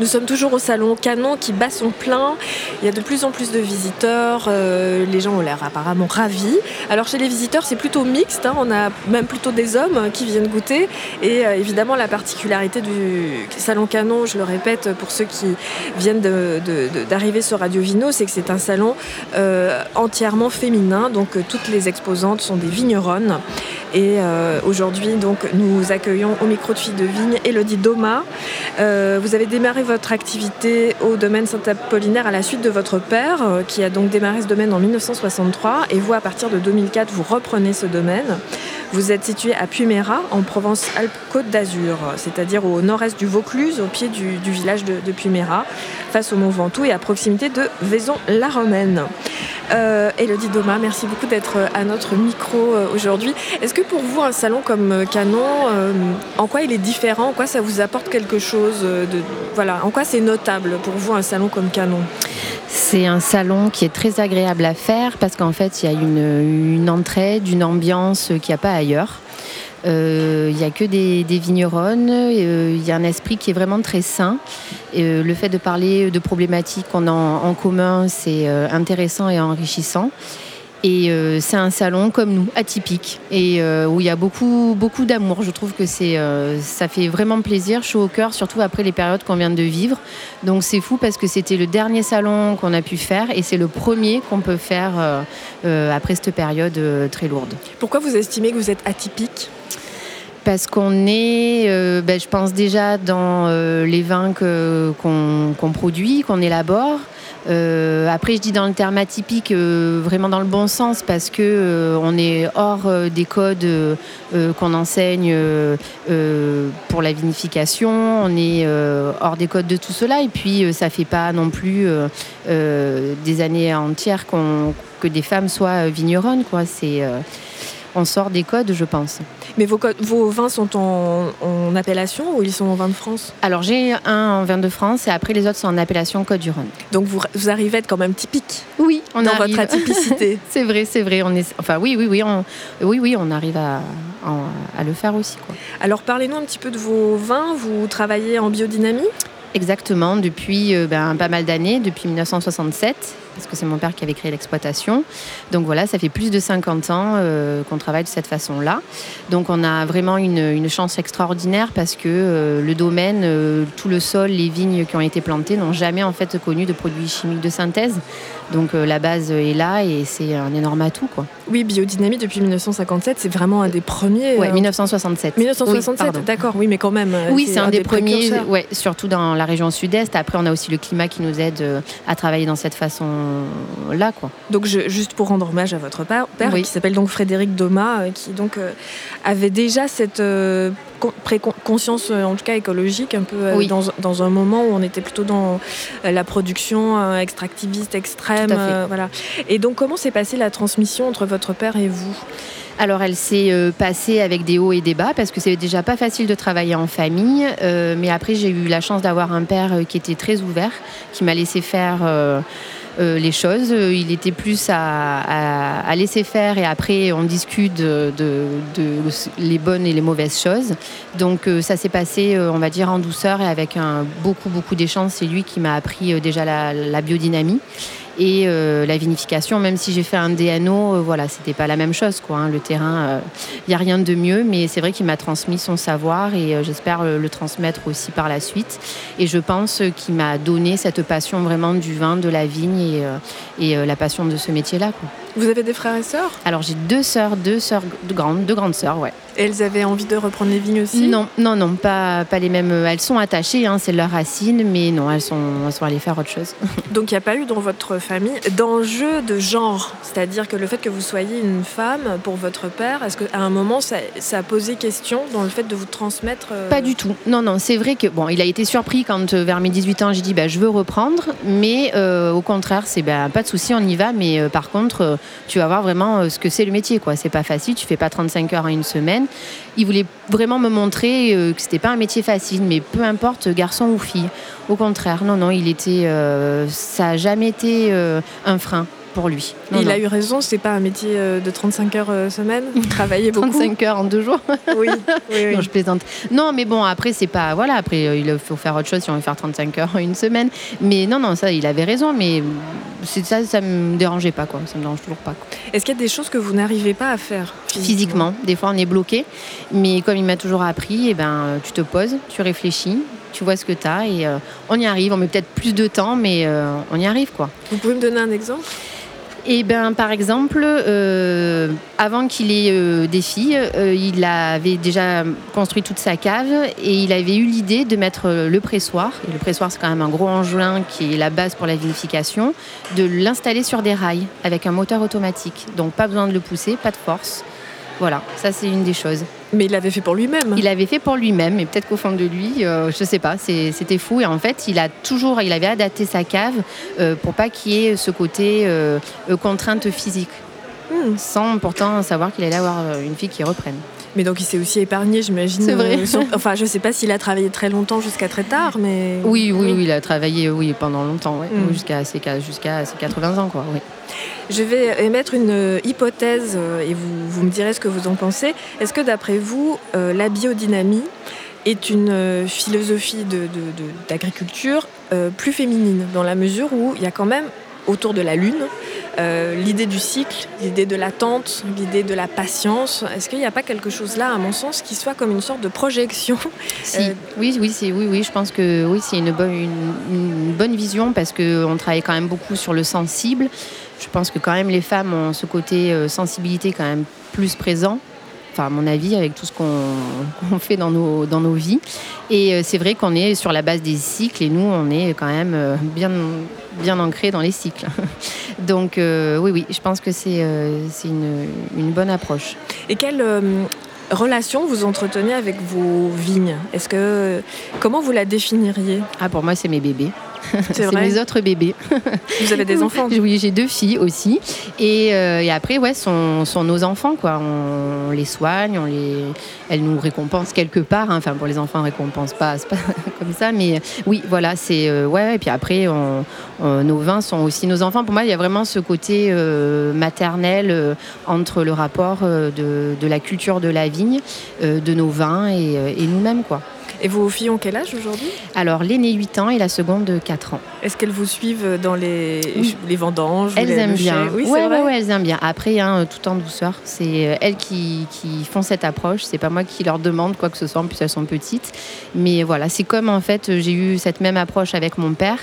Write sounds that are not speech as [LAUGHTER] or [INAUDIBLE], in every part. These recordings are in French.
Nous sommes toujours au salon Canon qui bat son plein. Il y a de plus en plus de visiteurs. euh, les gens ont l'air apparemment ravis. Alors chez les visiteurs, c'est plutôt mixte. hein. On a même plutôt des hommes qui viennent goûter. Et euh, évidemment, la particularité du salon Canon, je le répète pour ceux qui viennent d'arriver sur Radio Vino, c'est que c'est un salon euh, entièrement féminin. Donc toutes les exposantes sont des vigneronnes. Et euh, aujourd'hui, donc, nous accueillons au micro de Filles de Vigne Elodie Doma. Euh, vous avez démarré votre activité au domaine Saint-Apollinaire à la suite de votre père, euh, qui a donc démarré ce domaine en 1963. Et vous, à partir de 2004, vous reprenez ce domaine. Vous êtes situé à Puméra, en Provence-Alpes-Côte d'Azur, c'est-à-dire au nord-est du Vaucluse, au pied du, village de, de face au Mont Ventoux et à proximité de Vaison-la-Romaine. Euh, Elodie Doma, merci beaucoup d'être à notre micro euh, aujourd'hui. Est-ce que pour vous, un salon comme euh, Canon, euh, en quoi il est différent? En quoi ça vous apporte quelque chose euh, voilà, En quoi c'est notable pour vous, un salon comme Canon? C'est un salon qui est très agréable à faire parce qu'en fait, il y a une, une entraide, une ambiance qu'il n'y a pas ailleurs. Euh, Il n'y a que des, des vigneronnes, euh, il y a un esprit qui est vraiment très sain. Euh, le fait de parler de problématiques qu'on a en, en commun, c'est euh, intéressant et enrichissant. Et euh, c'est un salon comme nous, atypique, et euh, où il y a beaucoup, beaucoup d'amour. Je trouve que c'est, euh, ça fait vraiment plaisir, chaud au cœur, surtout après les périodes qu'on vient de vivre. Donc c'est fou parce que c'était le dernier salon qu'on a pu faire et c'est le premier qu'on peut faire euh, euh, après cette période euh, très lourde. Pourquoi vous estimez que vous êtes atypique? Parce qu'on est, euh, ben, je pense déjà dans euh, les vins qu'on produit, qu'on élabore. Euh, après, je dis dans le terme atypique, vraiment dans le bon sens, parce que on est hors des codes qu'on enseigne pour la vinification. On est hors des codes de tout cela, et puis ça fait pas non plus des années entières que des femmes soient vigneronnes, quoi. C'est on sort des codes, je pense. Mais vos, vins sont en, en appellation ou ils sont en vin de France Alors j'ai un en vin de France et après les autres sont en appellation Côte du Rhône. Donc vous, vous arrivez à être quand même typique Oui, on dans arrive. votre atypicité. [LAUGHS] c'est vrai, c'est vrai. On est, enfin oui, oui, oui, on, oui, oui, on arrive à, à- à le faire aussi. Quoi. Alors parlez-nous un petit peu de vos vins. Vous travaillez en biodynamie? Exactement, depuis euh, ben, pas mal d'années, depuis 1967, parce que c'est mon père qui avait créé l'exploitation. Donc voilà, ça fait plus de 50 ans euh, qu'on travaille de cette façon-là. Donc on a vraiment une, une chance extraordinaire parce que euh, le domaine, euh, tout le sol, les vignes qui ont été plantées n'ont jamais en fait connu de produits chimiques de synthèse. Donc la base est là et c'est un énorme atout. Quoi. Oui, biodynamie depuis 1957, c'est vraiment un des premiers. Euh, 1967. 1967, Oui, pardon. d'accord, oui, mais quand même. Oui, c'est un, des, premiers, précurseurs. ouais, surtout dans la région sud-est. Après, on a aussi le climat qui nous aide euh, à travailler dans cette façon-là, quoi. Donc je- juste pour rendre hommage à votre père, Oui. qui s'appelle donc Frédéric Doma, euh, qui donc euh, avait déjà cette con- précon- conscience, euh, en tout cas écologique, un peu Oui. dans, dans un moment où on était plutôt dans la production extractiviste extrême. Voilà. Et donc comment s'est passée la transmission entre votre père et vous? Alors, elle s'est euh, passée avec des hauts et des bas parce que c'est déjà pas facile de travailler en famille. euh, mais après, j'ai eu la chance d'avoir un père euh, qui était très ouvert, qui m'a laissé faire. les choses, il était plus à, laisser faire et après on discute de, les bonnes et les mauvaises choses. Donc ça s'est passé, on va dire, en douceur et avec beaucoup beaucoup d'échanges. C'est lui qui m'a appris déjà la biodynamie et euh, la vinification. Même si j'ai fait un DNO, euh, voilà, c'était pas la même chose, quoi. hein. Le terrain, il n'y a rien de mieux, mais c'est vrai qu'il m'a transmis son savoir et euh, j'espère euh, le transmettre aussi par la suite. Et je pense euh, qu'il m'a donné cette passion vraiment du vin, de la vigne et, euh, et euh, la passion de ce métier-là. quoi. Vous avez des frères et sœurs Alors j'ai deux sœurs, deux sœurs de grandes, deux grandes sœurs, ouais. Et elles avaient envie de reprendre les vignes aussi Non, non, non, pas, pas les mêmes. Elles sont attachées, hein, c'est leurs racines, mais non, elles sont, elles sont allées faire autre chose. [LAUGHS] Donc il n'y a pas eu dans votre famille d'enjeu de genre, c'est-à-dire que le fait que vous soyez une femme pour votre père, est-ce qu'à un moment ça, ça a posé question dans le fait de vous transmettre euh, Pas du tout. Non, non, c'est vrai que bon, il a été surpris quand euh, vers mes 18 ans j'ai dit bah, je veux reprendre, mais euh, au contraire c'est bah, pas de souci, on y va, mais euh, par contre euh, tu vas voir vraiment euh, ce que c'est le métier quoi. C'est pas facile, tu fais pas 35 heures en une semaine. Il voulait vraiment me montrer euh, que c'était pas un métier facile, mais peu importe garçon ou fille. Au contraire, non, non, il était, euh, ça a jamais été un frein. Pour lui. il a eu raison, c'est pas un métier de 35 heures semaine, [LAUGHS] travailler beaucoup. 35 heures en deux jours. oui, oui, [LAUGHS] Non, je plaisante. Non, mais bon, après, c'est pas. Voilà, après, il faut faire autre chose si on veut faire 35 heures en une semaine. Mais non, non, ça, il avait raison, mais ça, ça me dérangeait pas, quoi. Ça me dérange toujours pas. Est-ce qu'il y a des choses que vous n'arrivez pas à faire physiquement, Des fois, on est bloqué. Mais comme il m'a toujours appris, eh ben, tu te poses, tu réfléchis, tu vois ce que tu as et euh, on y arrive. On met peut-être plus de temps, mais euh, on y arrive, quoi. Vous pouvez me donner un exemple? Et eh ben, par exemple, euh, avant qu'il ait euh, des filles, euh, il avait déjà construit toute sa cave et il avait eu l'idée de mettre le pressoir. Et le pressoir, c'est quand même un gros engin qui est la base pour la vinification, de l'installer sur des rails avec un moteur automatique. Donc pas besoin de le pousser, pas de force. Voilà, ça c'est une des choses. Mais il l'avait fait pour lui-même. Il l'avait fait pour lui-même, mais peut-être qu'au fond de lui, euh, je sais pas, c'était fou. Et en fait, il a toujours, il avait adapté sa cave euh, pour pas qu'il y ait ce côté euh, contrainte physique, hmm. sans pourtant savoir qu'il allait avoir une fille qui reprenne. Mais donc il s'est aussi épargné, j'imagine. C'est vrai. [LAUGHS] enfin, je sais pas s'il a travaillé très longtemps jusqu'à très tard, mais. Oui, oui, oui, il a travaillé, oui, pendant longtemps, hmm. jusqu'à ses, jusqu'à ses 80 ans, quoi. Oui. Je vais émettre une euh, hypothèse euh, et vous, vous me direz ce que vous en pensez. Est-ce que d'après vous, euh, la biodynamie est une philosophie d'agriculture plus féminine, dans la mesure où il y a quand même autour de la Lune l'idée du cycle, l'idée de l'attente, l'idée de la patience. Est-ce qu'il n'y a pas quelque chose là, à mon sens, qui soit comme une sorte de projection [LAUGHS] Oui, oui, oui, oui, je pense que oui, c'est une bonne, une, bonne vision parce qu'on travaille quand même beaucoup sur le sensible. Je pense que quand même les femmes ont ce côté euh, sensibilité quand même plus présent. Enfin, à mon avis, avec tout ce [LAUGHS] qu'on fait dans nos, dans nos vies. Et euh, c'est vrai qu'on est sur la base des cycles et nous, on est quand même euh, bien, bien ancré dans les cycles. [LAUGHS] Donc, oui, oui, je pense que c'est une, une, bonne approche. Et quelle relation vous entretenez avec vos vignes? Est-ce que comment vous la définiriez? Ah, pour moi, c'est mes bébés. C'est mes autres bébés. Vous avez des enfants [LAUGHS] Oui, j'ai deux filles aussi. Et, euh, et après, ouais, sont, sont nos enfants, quoi. On, les soigne, on les, elles nous récompensent quelque part. Hein. Enfin, pour les enfants, on récompense pas, pas [LAUGHS] comme ça, mais oui, voilà, c'est euh, ouais. Et puis après, nos vins sont aussi nos enfants. Pour moi, il y a vraiment ce côté euh, maternel entre le rapport de, de, la culture de la vigne, de nos vins et, et nous-mêmes, quoi. Et vos filles ont quel âge aujourd'hui Alors, l'aînée 8 ans et la seconde 4 ans. Est-ce qu'elles vous suivent dans les, les vendanges Elles aiment bien. Oui, ouais, ouais, elles aiment bien. Après, hein, tout en douceur. C'est euh, elles qui, qui, font cette approche. C'est pas moi qui leur demande quoi que ce soit, puisqu'elles sont petites. Mais voilà, c'est comme en fait, j'ai eu cette même approche avec mon père.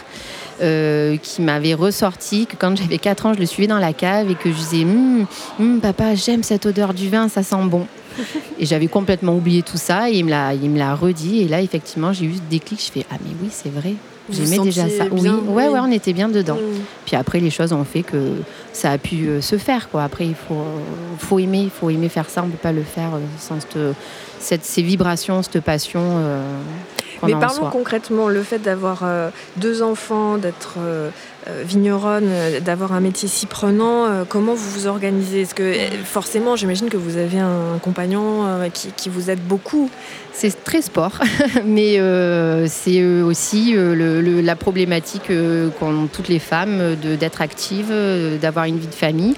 Euh, qui m'avait ressorti que quand j'avais 4 ans, je le suivais dans la cave et que je disais hum, Papa, j'aime cette odeur du vin, ça sent bon. [LAUGHS] et j'avais complètement oublié tout ça et il me l'a, il me l'a redit. Et là, effectivement, j'ai eu ce déclic. Je fais Ah, mais oui, c'est vrai. J'aimais déjà ça. oui, ouais, ouais, on était bien dedans. Mm. Puis après, les choses ont fait que ça a pu euh, se faire. Quoi. Après, il faut, faut aimer, il faut aimer faire ça. On ne peut pas le faire euh, sans cette, ces vibrations, cette passion. Euh, mais parlons concrètement, le fait d'avoir deux enfants, d'être euh, vigneronne, euh, d'avoir un métier si prenant, euh, comment vous vous organisez? Est-ce que forcément, j'imagine que vous avez un compagnon qui, vous aide beaucoup. C'est très sport, [LAUGHS] mais c'est aussi la problématique qu'ont toutes les femmes d'être actives, d'avoir une vie de famille.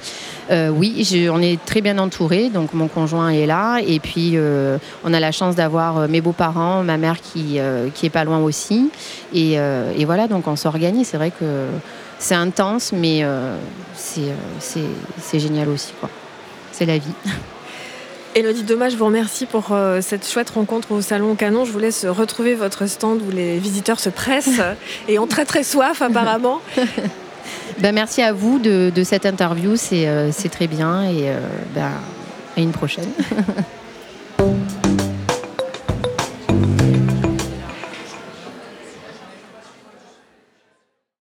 Oui, on est très bien entouré, donc mon conjoint est là, et puis on a la chance d'avoir mes beaux-parents, ma mère qui, qui est pas loin aussi, et, et voilà, donc on s'organise. C'est vrai que c'est intense, mais euh, euh, c'est génial aussi. C'est la vie. [LAUGHS] Elodie Dommage, je vous remercie pour euh, cette chouette rencontre au Salon Canon. Je vous laisse retrouver votre stand où les visiteurs se pressent [LAUGHS] et ont très très soif apparemment. [LAUGHS] ben, merci à vous de, cette interview, c'est très bien et ben, à une prochaine. [LAUGHS]